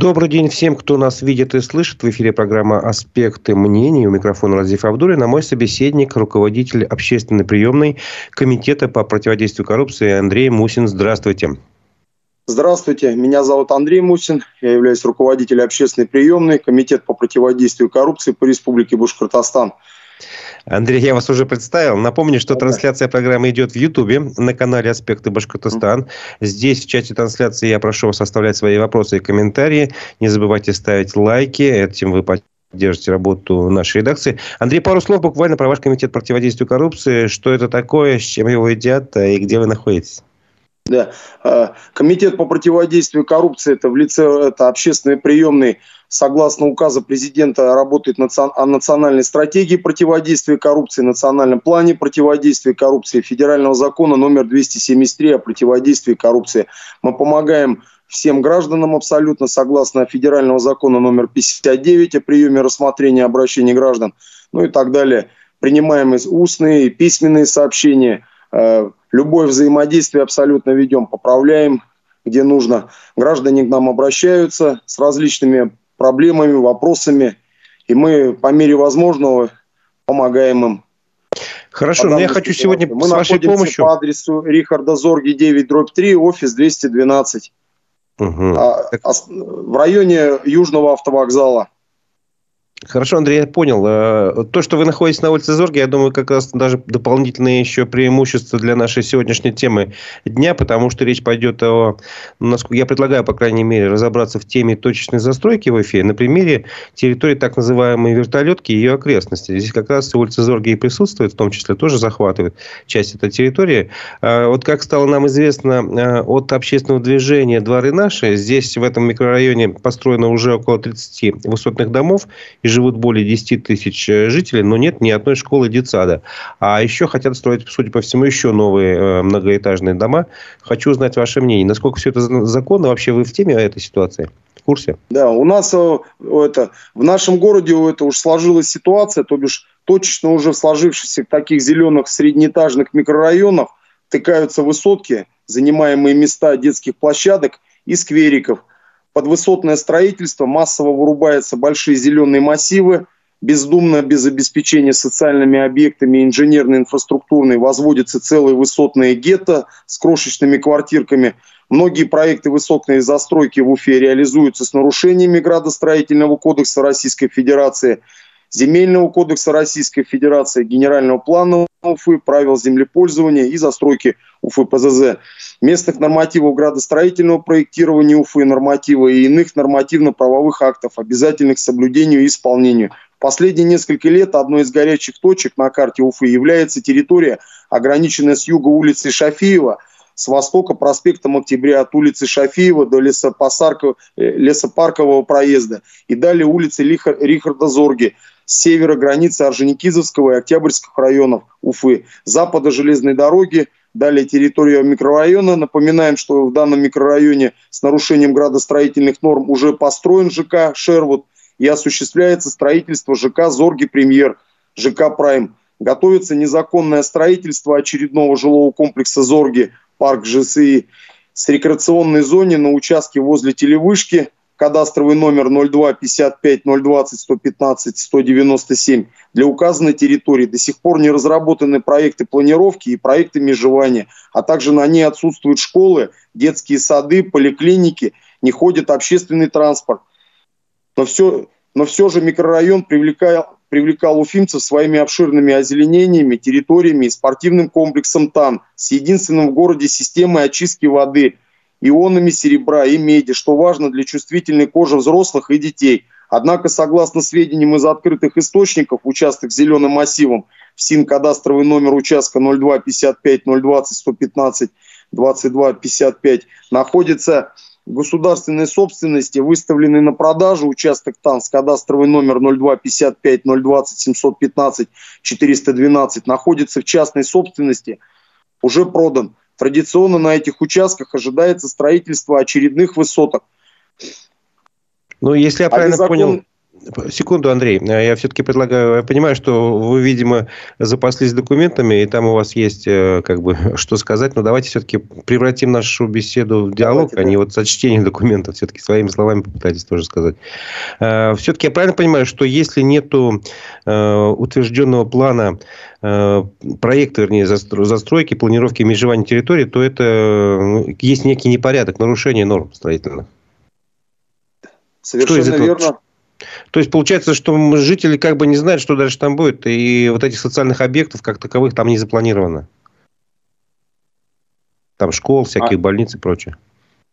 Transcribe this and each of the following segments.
Добрый день всем, кто нас видит и слышит. В эфире программа «Аспекты мнений». У микрофона Разиф Абдулин, а мой собеседник, руководитель общественной приемной Комитета по противодействию коррупции Андрей Мусин. Здравствуйте. Здравствуйте, меня зовут Андрей Мусин, я являюсь руководителем общественной приемной Комитет по противодействию коррупции по Республике Башкортостан. Андрей, я вас уже представил. Напомню, что трансляция программы идет в Ютубе на канале «Аспекты Башкортостан». Здесь в чате трансляции я прошу вас оставлять свои вопросы и комментарии. Не забывайте ставить лайки. Этим вы поддержите работу нашей редакции. Андрей, пару слов буквально про ваш комитет противодействия коррупции. Что это такое, с чем его едят и где вы находитесь? Да. А, комитет по противодействию коррупции это в лице это общественной приемной согласно указа президента работает о национальной стратегии противодействия коррупции, национальном плане противодействия коррупции, федерального закона номер 273 о противодействии коррупции. Мы помогаем всем гражданам абсолютно согласно федерального закона номер 59 о приеме рассмотрения обращений граждан, ну и так далее. Принимаем устные и письменные сообщения, э, любое взаимодействие абсолютно ведем, поправляем, где нужно. Граждане к нам обращаются с различными проблемами, вопросами, и мы по мере возможного помогаем им. Хорошо, но я хочу сегодня мы с вашей помощью... по адресу Рихарда Зорги 9, дробь 3, офис 212. Угу. А, а, в районе Южного автовокзала. Хорошо, Андрей, я понял. Э, то, что вы находитесь на улице Зорги, я думаю, как раз даже дополнительное еще преимущество для нашей сегодняшней темы дня, потому что речь пойдет о... Я предлагаю, по крайней мере, разобраться в теме точечной застройки в эфире на примере территории так называемой вертолетки и ее окрестности. Здесь как раз улица Зорги и присутствует, в том числе тоже захватывает часть этой территории. Э, вот как стало нам известно э, от общественного движения «Дворы наши», здесь в этом микрорайоне построено уже около 30 высотных домов, и живут более 10 тысяч э, жителей, но нет ни одной школы детсада. А еще хотят строить, судя по всему, еще новые э, многоэтажные дома. Хочу узнать ваше мнение. Насколько все это законно? Вообще вы в теме этой ситуации? В курсе? Да, у нас э, это, в нашем городе это уж сложилась ситуация, то бишь точечно уже в сложившихся таких зеленых среднеэтажных микрорайонах тыкаются высотки, занимаемые места детских площадок и сквериков – под высотное строительство массово вырубаются большие зеленые массивы, бездумно, без обеспечения социальными объектами инженерной инфраструктурной возводятся целые высотные гетто с крошечными квартирками. Многие проекты высотной застройки в Уфе реализуются с нарушениями градостроительного кодекса Российской Федерации – Земельного кодекса Российской Федерации, Генерального плана Уфы, правил землепользования и застройки Уфы ПЗЗ, местных нормативов градостроительного проектирования Уфы, норматива и иных нормативно-правовых актов, обязательных к соблюдению и исполнению. Последние несколько лет одной из горячих точек на карте Уфы является территория, ограниченная с юга улицы Шафиева, с востока проспектом Октября от улицы Шафиева до э, лесопаркового проезда и далее улицы Рихарда Зорги, севера границы Орджоникидзевского и Октябрьских районов Уфы, запада железной дороги, далее территория микрорайона. Напоминаем, что в данном микрорайоне с нарушением градостроительных норм уже построен ЖК «Шервуд» и осуществляется строительство ЖК «Зорги Премьер», ЖК «Прайм». Готовится незаконное строительство очередного жилого комплекса «Зорги», парк ЖСИ, с рекреационной зоне на участке возле телевышки кадастровый номер 02 55 020 115 197 для указанной территории до сих пор не разработаны проекты планировки и проекты межевания, а также на ней отсутствуют школы, детские сады, поликлиники, не ходит общественный транспорт. Но все, но все же микрорайон привлекал, привлекал уфимцев своими обширными озеленениями, территориями и спортивным комплексом ТАН с единственным в городе системой очистки воды – ионами серебра и меди, что важно для чувствительной кожи взрослых и детей. Однако, согласно сведениям из открытых источников, участок зеленым массивом в СИН кадастровый номер участка 02 55 020 115 22 55 находится в государственной собственности, выставленный на продажу участок ТАН с кадастровый номер 02 55 020 715 412 находится в частной собственности, уже продан. Традиционно на этих участках ожидается строительство очередных высоток. Ну, если я а правильно закон... понял, Секунду, Андрей. Я все-таки предлагаю... Я понимаю, что вы, видимо, запаслись документами, и там у вас есть э, как бы что сказать. Но давайте все-таки превратим нашу беседу в диалог, давайте, а да. не вот сочтение документов. Все-таки своими словами попытайтесь тоже сказать. Э, все-таки я правильно понимаю, что если нету э, утвержденного плана проекта, вернее, застройки, планировки межевания территории, то это ну, есть некий непорядок, нарушение норм строительных. Совершенно верно. То есть получается, что жители как бы не знают, что дальше там будет, и вот этих социальных объектов как таковых там не запланировано. Там школ, всякие а, больницы и прочее.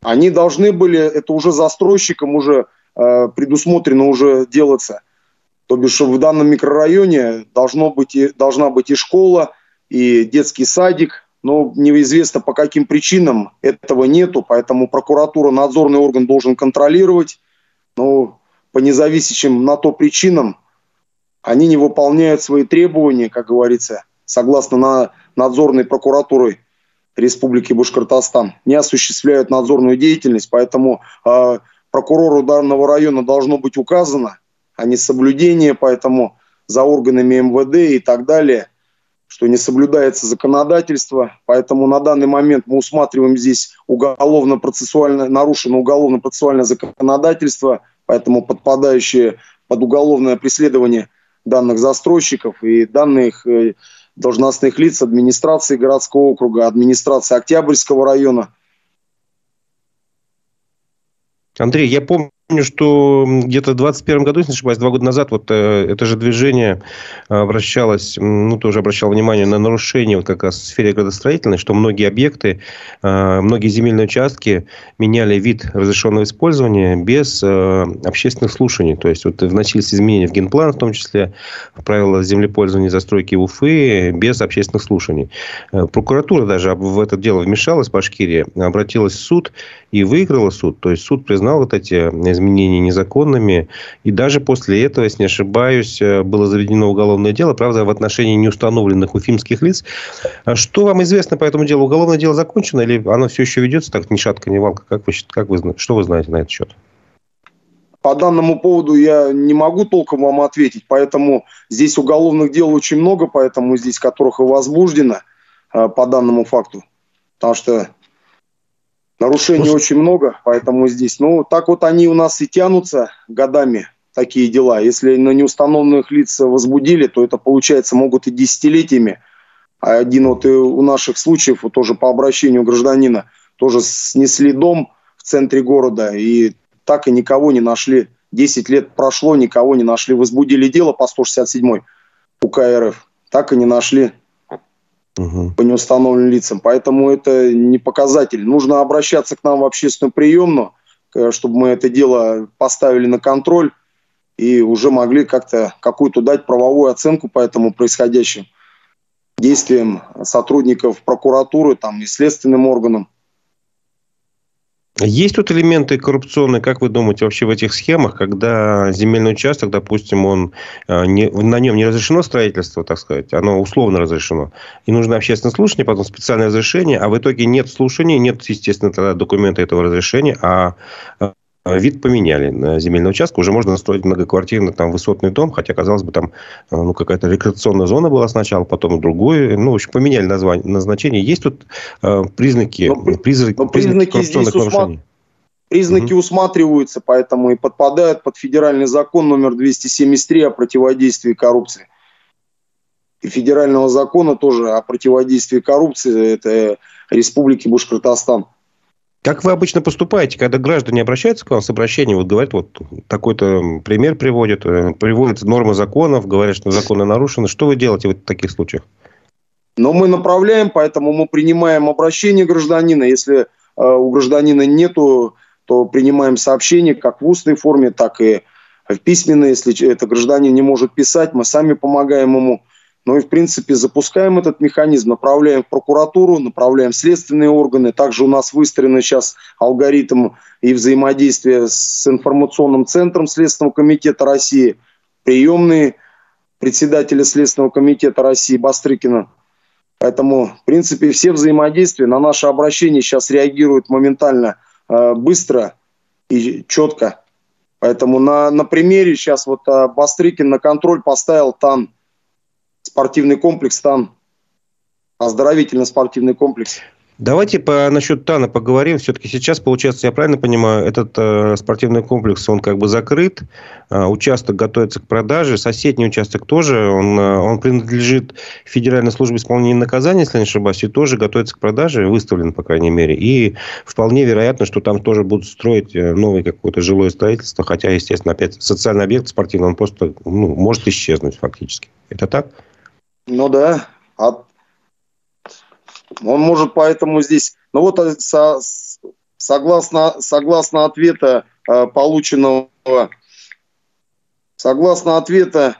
Они должны были, это уже застройщиком уже э, предусмотрено уже делаться. То бишь в данном микрорайоне должно быть и, должна быть и школа, и детский садик, но неизвестно по каким причинам этого нету, поэтому прокуратура, надзорный орган должен контролировать. Но по независящим на то причинам они не выполняют свои требования, как говорится, согласно на надзорной прокуратурой Республики Башкортостан, не осуществляют надзорную деятельность, поэтому э, прокурору данного района должно быть указано о несоблюдении, поэтому за органами МВД и так далее, что не соблюдается законодательство, поэтому на данный момент мы усматриваем здесь уголовно-процессуальное, нарушено уголовно-процессуальное законодательство – поэтому подпадающие под уголовное преследование данных застройщиков и данных э, должностных лиц администрации городского округа, администрации Октябрьского района. Андрей, я помню, Помню, что где-то в 2021 году, если не ошибаюсь, два года назад, вот э, это же движение обращалось, ну, тоже обращало внимание на нарушение вот как раз в сфере градостроительной, что многие объекты, э, многие земельные участки меняли вид разрешенного использования без э, общественных слушаний. То есть, вот вносились изменения в генплан, в том числе в правила землепользования и застройки Уфы, без общественных слушаний. Прокуратура даже в это дело вмешалась, Башкирия, обратилась в суд и выиграла суд. То есть, суд признал вот эти изменения незаконными. И даже после этого, если не ошибаюсь, э, было заведено уголовное дело, правда, в отношении неустановленных уфимских лиц. А что вам известно по этому делу? Уголовное дело закончено или оно все еще ведется так ни шатка, ни валка? Как вы, как вы, что вы знаете на этот счет? По данному поводу я не могу толком вам ответить, поэтому здесь уголовных дел очень много, поэтому здесь которых и возбуждено э, по данному факту. Потому что Нарушений ну, очень много, поэтому здесь, ну, так вот они у нас и тянутся годами, такие дела. Если на неустановленных лиц возбудили, то это, получается, могут и десятилетиями. А один вот и у наших случаев, вот тоже по обращению гражданина, тоже снесли дом в центре города, и так и никого не нашли. Десять лет прошло, никого не нашли. Возбудили дело по 167 УК РФ, так и не нашли угу. по неустановленным лицам. Поэтому это не показатель. Нужно обращаться к нам в общественную приемную, чтобы мы это дело поставили на контроль и уже могли как-то какую-то дать правовую оценку по этому происходящим действиям сотрудников прокуратуры там, и следственным органам. Есть тут элементы коррупционные, как вы думаете, вообще в этих схемах, когда земельный участок, допустим, он, э, не, на нем не разрешено строительство, так сказать, оно условно разрешено, и нужно общественное слушание, потом специальное разрешение, а в итоге нет слушания, нет, естественно, тогда документа этого разрешения, а а вид поменяли на земельный участок. Уже можно строить многоквартирный там высотный дом, хотя, казалось бы, там э, ну, какая-то рекреационная зона была сначала, потом другой. Ну, в общем, поменяли название, назначение. Есть тут э, признаки, но, призраки, но признаки коррупционных нарушений? Признаки угу. усматриваются, поэтому и подпадают под федеральный закон номер 273 о противодействии коррупции. И федерального закона тоже о противодействии коррупции, это Республики Башкортостан. Как вы обычно поступаете, когда граждане обращаются к вам с обращением, вот говорят, вот такой-то пример приводят, э, приводят нормы законов, говорят, что законы нарушены. Что вы делаете в таких случаях? Но мы направляем, поэтому мы принимаем обращение гражданина. Если э, у гражданина нету, то принимаем сообщение как в устной форме, так и в письменной. Если это гражданин не может писать, мы сами помогаем ему ну и, в принципе, запускаем этот механизм, направляем в прокуратуру, направляем в следственные органы. Также у нас выстроен сейчас алгоритм и взаимодействия с информационным центром Следственного комитета России, приемные председателя Следственного комитета России Бастрыкина. Поэтому, в принципе, все взаимодействия на наше обращение сейчас реагируют моментально, э, быстро и четко. Поэтому на, на примере сейчас вот а, Бастрыкин на контроль поставил ТАН, спортивный комплекс ТАН, оздоровительно-спортивный комплекс. Давайте по, насчет ТАНа поговорим. Все-таки сейчас, получается, я правильно понимаю, этот э, спортивный комплекс, он как бы закрыт, э, участок готовится к продаже, соседний участок тоже, он, э, он принадлежит Федеральной службе исполнения наказания, если не ошибаюсь, и тоже готовится к продаже, выставлен, по крайней мере. И вполне вероятно, что там тоже будут строить э, новое какое-то жилое строительство, хотя, естественно, опять социальный объект спортивный, он просто ну, может исчезнуть фактически. Это так? Ну да, от он может поэтому здесь... Ну вот э, со, согласно, согласно ответа, э, полученного... Согласно ответа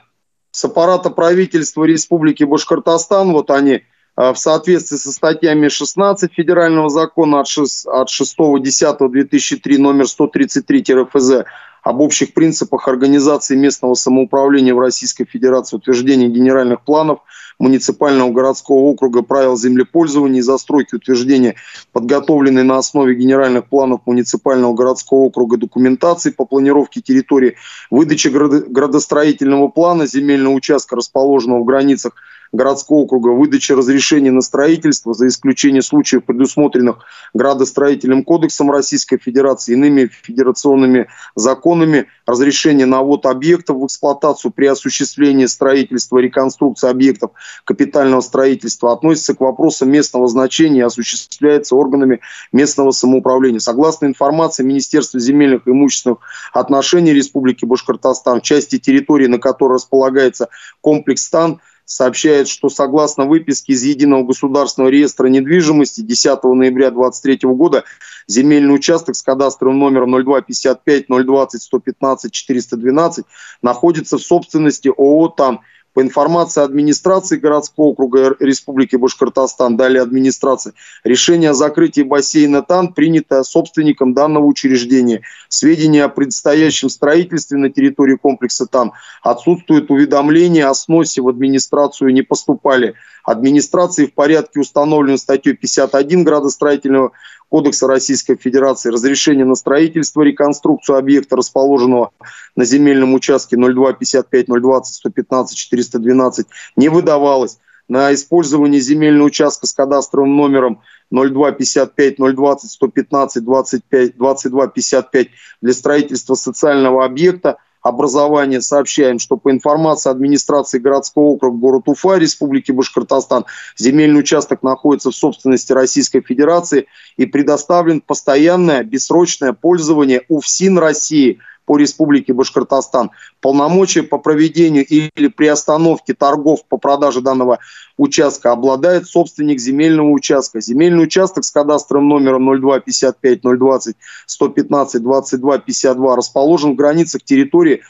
с аппарата правительства Республики Башкортостан, вот они э, в соответствии со статьями 16 Федерального закона от 6.10.2003 номер 133 ФЗ об общих принципах организации местного самоуправления в Российской Федерации, утверждения генеральных планов муниципального городского округа правил землепользования и застройки утверждения, подготовленной на основе генеральных планов муниципального городского округа документации по планировке территории, выдачи градостроительного плана земельного участка, расположенного в границах городского округа выдача разрешений на строительство, за исключением случаев, предусмотренных градостроительным кодексом Российской Федерации, иными федерационными законами, разрешение на ввод объектов в эксплуатацию при осуществлении строительства, реконструкции объектов капитального строительства относится к вопросам местного значения и осуществляется органами местного самоуправления. Согласно информации Министерства земельных и имущественных отношений Республики Башкортостан, части территории, на которой располагается комплекс СТАН, сообщает, что согласно выписке из Единого государственного реестра недвижимости 10 ноября 2023 года земельный участок с кадастровым номером 0255 020 115 412 находится в собственности ООО «ТАН» по информации администрации городского округа Республики Башкортостан, далее администрации, решение о закрытии бассейна ТАН принято собственником данного учреждения. Сведения о предстоящем строительстве на территории комплекса ТАН отсутствует уведомления о сносе в администрацию не поступали. Администрации в порядке установленной статьей 51 градостроительного Кодекса Российской Федерации разрешение на строительство, реконструкцию объекта, расположенного на земельном участке 0255 020 115 412, не выдавалось. На использование земельного участка с кадастровым номером 0255 020 115 25 22 55 для строительства социального объекта образования сообщаем, что по информации администрации городского округа город Уфа Республики Башкортостан земельный участок находится в собственности Российской Федерации и предоставлен постоянное бессрочное пользование УФСИН России – по Республике Башкортостан. Полномочия по проведению или приостановке торгов по продаже данного участка обладает собственник земельного участка. Земельный участок с кадастровым номером 0255 020 115 22 52 расположен в границах территории,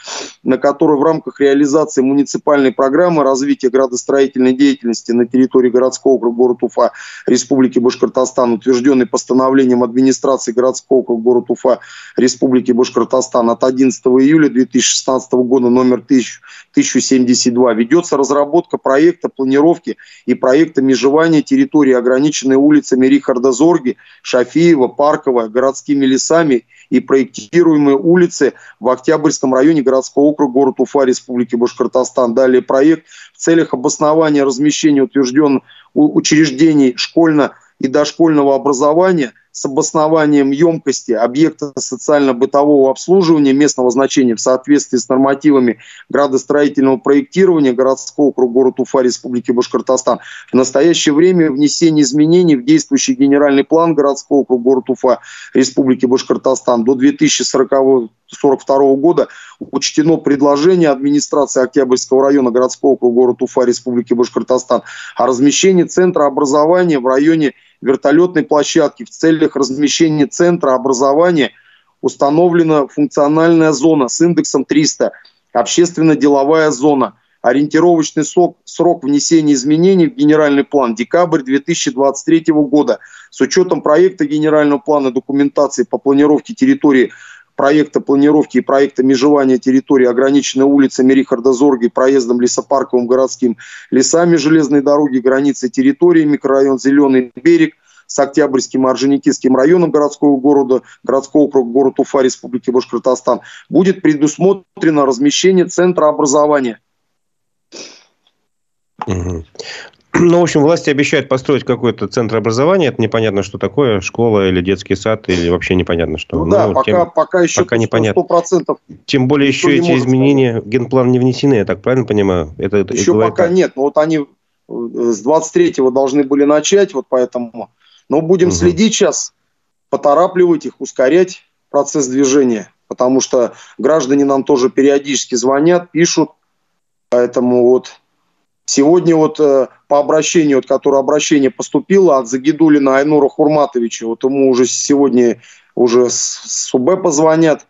на которой в рамках реализации муниципальной программы развития градостроительной деятельности на территории городского округа город Уфа Республики Башкортостан, утвержденный постановлением администрации городского округа город Уфа Республики Башкортостан от 11 июля 2016 года номер 1072 ведется разработка проекта планировки и проекта межевания территории, ограниченной улицами Рихарда Зорги, Шафиева, Парковая, городскими лесами и проектируемые улицы в Октябрьском районе городского округа город Уфа Республики Башкортостан. Далее проект в целях обоснования размещения утвержденных учреждений школьно- и дошкольного образования – с обоснованием емкости объекта социально-бытового обслуживания местного значения в соответствии с нормативами градостроительного проектирования городского округа города Уфа Республики Башкортостан. В настоящее время внесение изменений в действующий генеральный план городского округа города Уфа Республики Башкортостан до 2040 1942 года учтено предложение администрации Октябрьского района городского округа города Уфа Республики Башкортостан о размещении центра образования в районе вертолетной площадки в целях размещения центра образования установлена функциональная зона с индексом 300, общественно-деловая зона. Ориентировочный срок, срок внесения изменений в генеральный план декабрь 2023 года. С учетом проекта генерального плана документации по планировке территории проекта планировки и проекта межевания территории, ограниченной улицами Рихарда Зорги, проездом лесопарковым городским лесами железной дороги, границы территории, микрорайон Зеленый берег, с Октябрьским и Орджоникидским районом городского города, городского округа, город Уфа, Республики Башкортостан, будет предусмотрено размещение центра образования. Ну, в общем, власти обещают построить какой-то центр образования. Это непонятно, что такое. Школа или детский сад, или вообще непонятно, что. Ну, да, ну, пока, тем, пока еще пока 100%, непонятно. 100%. Тем более еще эти изменения в генплан не внесены, я так правильно понимаю? Это, это еще пока так. нет. Но вот они э, с 23-го должны были начать, вот поэтому. Но будем угу. следить сейчас, поторапливать их, ускорять процесс движения. Потому что граждане нам тоже периодически звонят, пишут. Поэтому вот Сегодня вот э, по обращению, вот, которое обращение поступило от Загидулина Айнура Хурматовича, вот ему уже сегодня уже с, с УБ позвонят,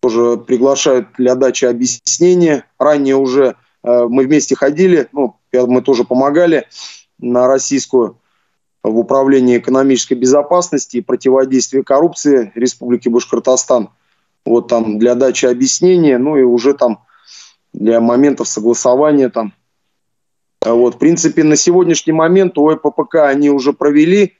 тоже приглашают для дачи объяснения. Ранее уже э, мы вместе ходили, ну, мы тоже помогали на российскую в управлении экономической безопасности и противодействия коррупции Республики Башкортостан. Вот там для дачи объяснения, ну и уже там для моментов согласования там вот, в принципе, на сегодняшний момент у ЭППК они уже провели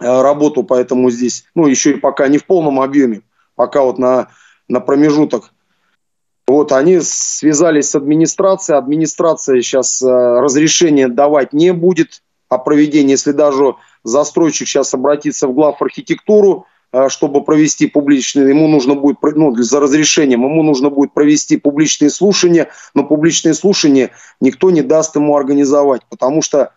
э, работу, поэтому здесь, ну, еще и пока не в полном объеме, пока вот на, на промежуток. Вот, они связались с администрацией, администрация сейчас э, разрешение давать не будет о проведении, если даже застройщик сейчас обратится в глав архитектуру, а, чтобы провести публичные, ему нужно будет, ну, за разрешением, ему нужно будет провести публичные слушания, но публичные слушания никто не даст ему организовать, потому что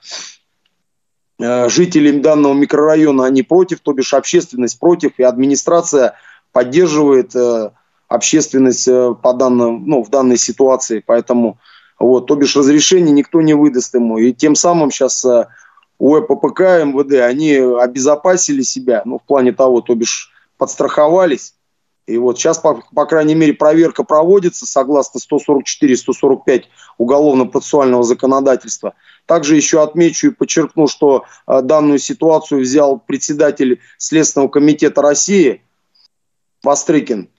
э, жители данного микрорайона, они против, то бишь общественность против, и администрация поддерживает э, общественность э, по данным, ну, в данной ситуации, поэтому вот, то бишь разрешение никто не выдаст ему, и тем самым сейчас УЭППК, МВД, они обезопасили себя, ну, в плане того, то бишь подстраховались. И вот сейчас, по, по крайней мере, проверка проводится согласно 144-145 уголовно-процессуального законодательства. Также еще отмечу и подчеркну, что э, данную ситуацию взял председатель Следственного комитета России Вострыкин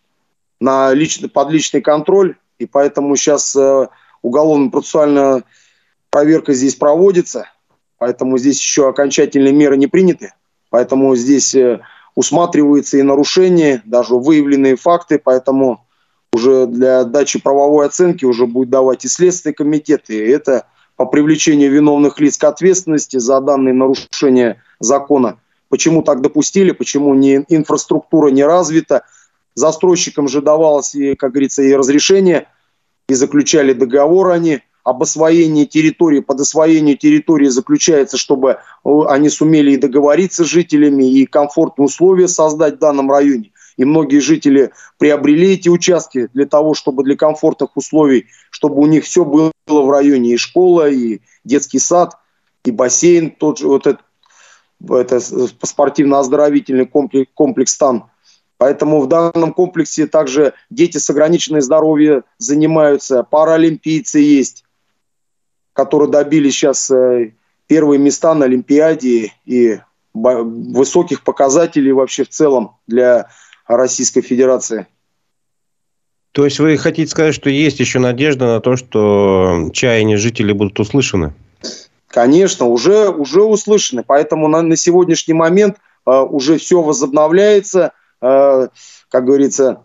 на личный, под личный контроль. И поэтому сейчас э, уголовно-процессуальная проверка здесь проводится – Поэтому здесь еще окончательные меры не приняты. Поэтому здесь э, усматриваются и нарушения, даже выявленные факты. Поэтому уже для дачи правовой оценки уже будет давать и Следственный комитет. И это по привлечению виновных лиц к ответственности за данные нарушения закона. Почему так допустили, почему не, инфраструктура не развита. Застройщикам же давалось, и, как говорится, и разрешение, и заключали договор они – об освоении территории, под освоение территории заключается, чтобы э, они сумели и договориться с жителями, и комфортные условия создать в данном районе. И многие жители приобрели эти участки для того, чтобы для комфортных условий, чтобы у них все было в районе, и школа, и детский сад, и бассейн, тот же вот этот это спортивно-оздоровительный комплекс, комплекс там. Поэтому в данном комплексе также дети с ограниченным здоровьем занимаются, паралимпийцы есть которые добили сейчас э, первые места на Олимпиаде и высоких показателей вообще в целом для Российской Федерации. То есть вы хотите сказать, что есть еще надежда на то, что чаяния жителей будут услышаны? Конечно, уже, уже услышаны. Поэтому на, на сегодняшний момент э, уже все возобновляется. Э, как говорится,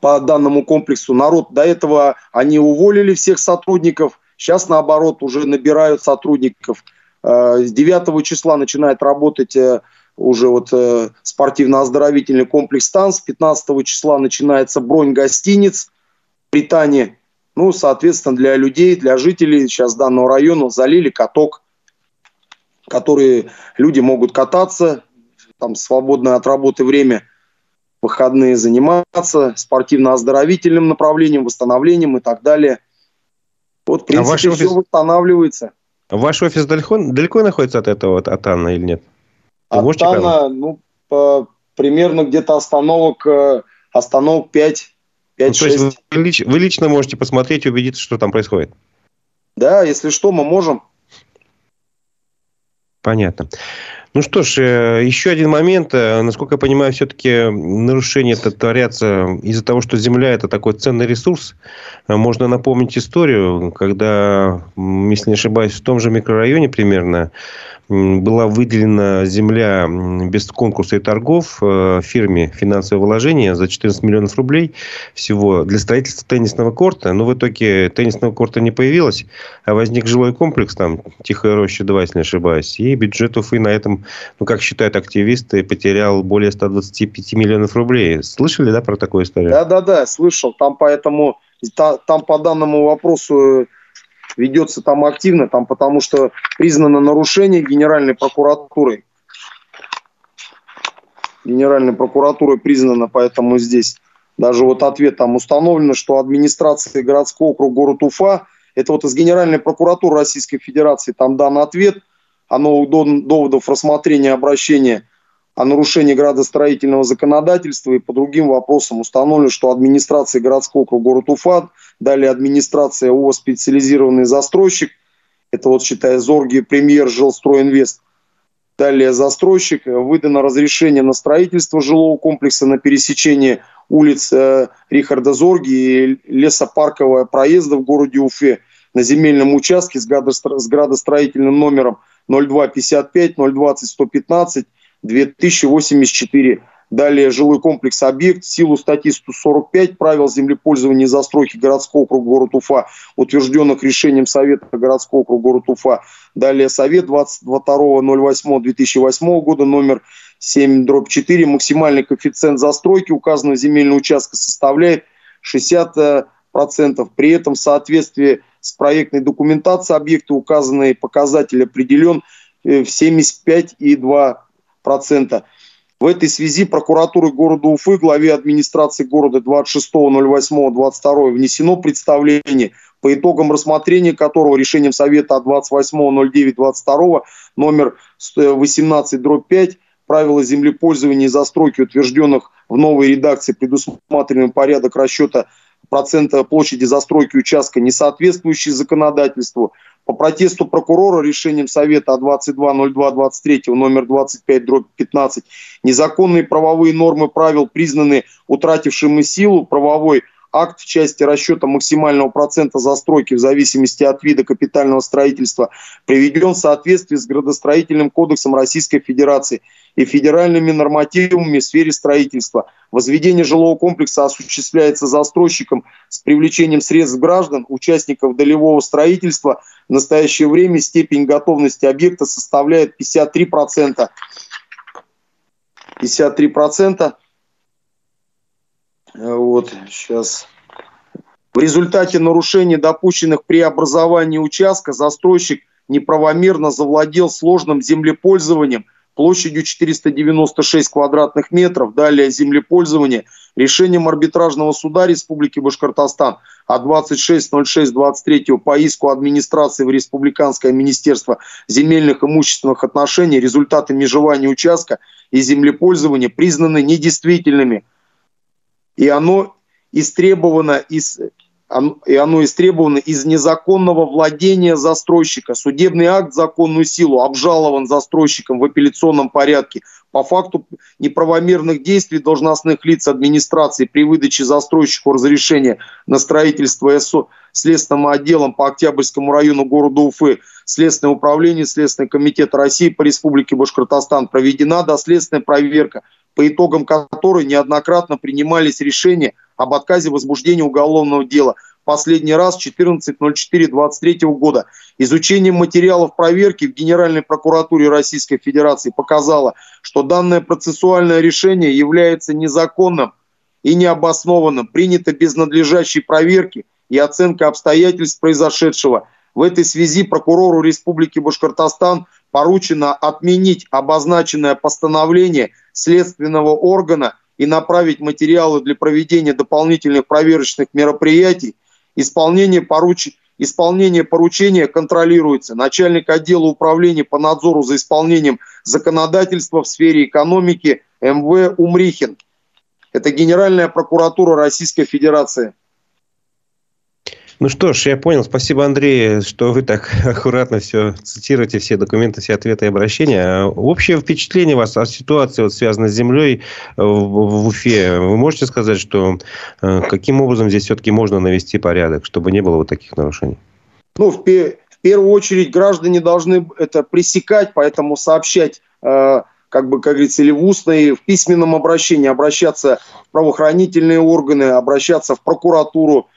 по данному комплексу народ до этого они уволили всех сотрудников, Сейчас, наоборот, уже набирают сотрудников. Э, с 9 числа начинает работать э, уже вот э, спортивно-оздоровительный комплекс ТАН. С 15 числа начинается бронь гостиниц, питание. Ну, соответственно, для людей, для жителей сейчас данного района залили каток, который люди могут кататься, там свободное от работы время, выходные заниматься спортивно-оздоровительным направлением, восстановлением и так далее – вот, в принципе, а ваш офис... все восстанавливается. Ваш офис далеко, далеко находится от этого, от Анна или нет? Вы от Анна, ну, по, примерно где-то остановок, э, остановок 5, 5 ну, 6. То есть вы, лич, вы лично можете посмотреть и убедиться, что там происходит? Да, если что, мы можем. Понятно. Ну что ж, э, еще один момент. Э, насколько я понимаю, все-таки нарушения это творятся из-за того, что земля – это такой ценный ресурс. Э, можно напомнить историю, когда, если не ошибаюсь, в том же микрорайоне примерно была выделена земля без конкурса и торгов э, фирме «Финансовое вложение» за 14 миллионов рублей всего для строительства теннисного корта. Но в итоге теннисного корта не появилось, а возник жилой комплекс, там, Тихая роща 2, если не ошибаюсь. И бюджет Уфы на этом, ну, как считают активисты, потерял более 125 миллионов рублей. Слышали, да, про такую историю? Да-да-да, слышал. Там поэтому, там по данному вопросу ведется там активно, там, потому что признано нарушение Генеральной прокуратурой. Генеральной прокуратурой признано, поэтому здесь даже вот ответ там установлено, что администрация городского округа город Уфа, это вот из Генеральной прокуратуры Российской Федерации, там дан ответ о новых доводов рассмотрения обращения о нарушении градостроительного законодательства и по другим вопросам установлено, что администрация городского округа город Уфа, далее администрация ООО «Специализированный застройщик», это вот считая Зорги, премьер Жилстройинвест, далее застройщик, выдано разрешение на строительство жилого комплекса на пересечении улиц э, Рихарда Зорги и лесопаркового проезда в городе Уфе на земельном участке с градостроительным номером 0255 020 115 2084. Далее жилой комплекс «Объект» в силу статьи 145 правил землепользования и застройки городского округа город Уфа, утвержденных решением Совета городского округа город Уфа. Далее Совет 22.08.2008 года номер 7 дробь 4. Максимальный коэффициент застройки указанного земельного участка составляет 60%. При этом в соответствии с проектной документацией объекта указанный показатель определен э, в 75,2 процента. В этой связи прокуратуры города Уфы главе администрации города 26.08.22 внесено представление, по итогам рассмотрения которого решением Совета от 28.09.22 номер 18 5 правила землепользования и застройки, утвержденных в новой редакции, предусматриваем порядок расчета процента площади застройки участка, не соответствующий законодательству, по протесту прокурора решением Совета от 22.02.23 номер 25 дробь 15 незаконные правовые нормы правил признаны утратившими силу. Правовой акт в части расчета максимального процента застройки в зависимости от вида капитального строительства приведен в соответствии с градостроительным кодексом Российской Федерации и федеральными нормативами в сфере строительства. Возведение жилого комплекса осуществляется застройщиком с привлечением средств граждан, участников долевого строительства. В настоящее время степень готовности объекта составляет 53%. 53%. Вот, сейчас. В результате нарушений, допущенных при образовании участка, застройщик неправомерно завладел сложным землепользованием площадью 496 квадратных метров. Далее землепользование решением арбитражного суда Республики Башкортостан от 26.06.23 по иску администрации в Республиканское министерство земельных имущественных отношений результаты межевания участка и землепользования признаны недействительными – и оно истребовано из и оно истребовано из незаконного владения застройщика. Судебный акт законную силу обжалован застройщиком в апелляционном порядке по факту неправомерных действий должностных лиц администрации при выдаче застройщику разрешения на строительство СО Следственным отделом по Октябрьскому району города Уфы Следственное управление Следственный комитет России по Республике Башкортостан проведена доследственная проверка по итогам которой неоднократно принимались решения об отказе возбуждения уголовного дела. Последний раз 14.04.23 года. Изучение материалов проверки в Генеральной прокуратуре Российской Федерации показало, что данное процессуальное решение является незаконным и необоснованным, принято без надлежащей проверки и оценка обстоятельств произошедшего. В этой связи прокурору Республики Башкортостан поручено отменить обозначенное постановление следственного органа и направить материалы для проведения дополнительных проверочных мероприятий. Исполнение, поруч... Исполнение поручения контролируется начальник отдела управления по надзору за исполнением законодательства в сфере экономики МВ Умрихин. Это Генеральная прокуратура Российской Федерации. Ну что ж, я понял. Спасибо, Андрей, что вы так аккуратно все цитируете, все документы, все ответы и обращения. Общее впечатление у вас о ситуации, вот, связанной с землей в, в Уфе. Вы можете сказать, что э, каким образом здесь все-таки можно навести порядок, чтобы не было вот таких нарушений? Ну, в, в первую очередь граждане должны это пресекать, поэтому сообщать э, как бы, как говорится, или в устной, в письменном обращении, обращаться в правоохранительные органы, обращаться в прокуратуру,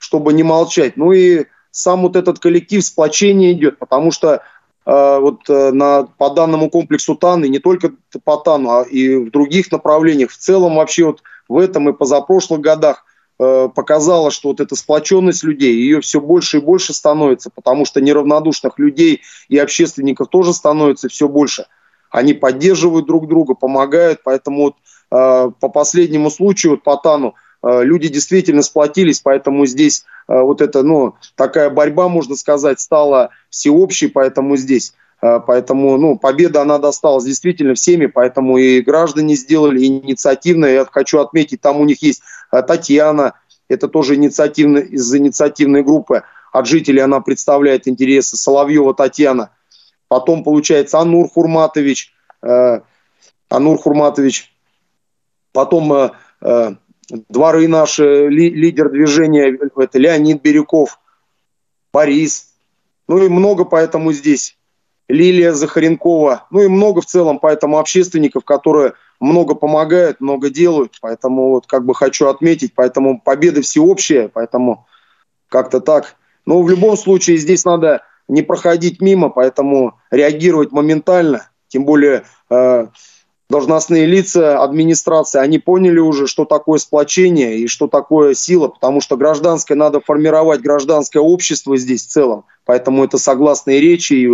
чтобы не молчать. Ну и сам вот этот коллектив сплочения идет, потому что э, вот э, на, по данному комплексу ТАН, и не только по ТАНу, а и в других направлениях, в целом вообще вот в этом и позапрошлых годах э, показала, что вот эта сплоченность людей, ее все больше и больше становится, потому что неравнодушных людей и общественников тоже становится все больше – они поддерживают друг друга, помогают, поэтому вот, э, по последнему случаю, вот, по Тану, люди действительно сплотились, поэтому здесь э, вот эта, ну, такая борьба, можно сказать, стала всеобщей, поэтому здесь Поэтому ну, победа, она досталась действительно всеми, поэтому и граждане сделали инициативно. Я хочу отметить, там у них есть Татьяна, это тоже инициативно, из инициативной группы. От жителей она представляет интересы. Соловьева Татьяна – Потом, получается, Анур Хурматович, э, Анур Хурматович. Потом э, э, дворы наши, ли, лидер движения, это Леонид Бирюков, Борис. Ну и много поэтому здесь. Лилия Захаренкова. Ну и много в целом поэтому общественников, которые много помогают, много делают. Поэтому вот как бы хочу отметить, поэтому победа всеобщая, поэтому как-то так. Но в любом случае здесь надо не проходить мимо, поэтому реагировать моментально, тем более э, должностные лица администрации, они поняли уже, что такое сплочение и что такое сила, потому что гражданское надо формировать, гражданское общество здесь в целом, поэтому это согласные речи и,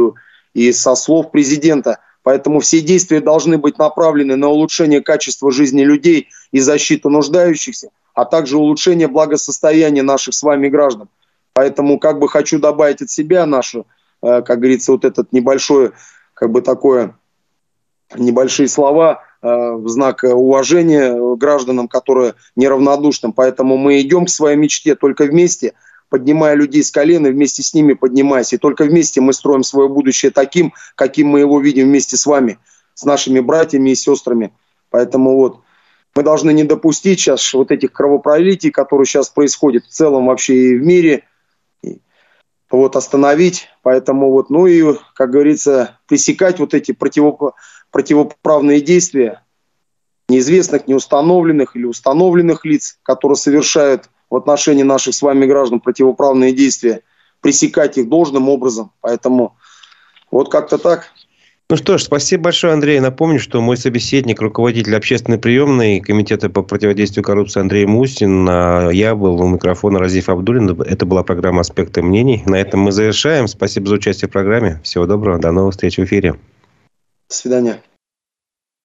и со слов президента. Поэтому все действия должны быть направлены на улучшение качества жизни людей и защиту нуждающихся, а также улучшение благосостояния наших с вами граждан. Поэтому как бы хочу добавить от себя нашу, э, как говорится, вот этот небольшой, как бы такое, небольшие слова э, в знак уважения гражданам, которые неравнодушным. Поэтому мы идем к своей мечте только вместе, поднимая людей с колен и вместе с ними поднимаясь. И только вместе мы строим свое будущее таким, каким мы его видим вместе с вами, с нашими братьями и сестрами. Поэтому вот мы должны не допустить сейчас вот этих кровопролитий, которые сейчас происходят в целом вообще и в мире – вот, остановить. Поэтому вот, ну и, как говорится, пресекать вот эти противоп... противоправные действия неизвестных, неустановленных или установленных лиц, которые совершают в отношении наших с вами граждан противоправные действия, пресекать их должным образом. Поэтому вот как-то так. Ну что ж, спасибо большое, Андрей. Напомню, что мой собеседник, руководитель общественной приемной Комитета по противодействию коррупции Андрей Мусин. А я был у микрофона Разиф Абдулин. Это была программа «Аспекты мнений». На этом мы завершаем. Спасибо за участие в программе. Всего доброго. До новых встреч в эфире. До свидания.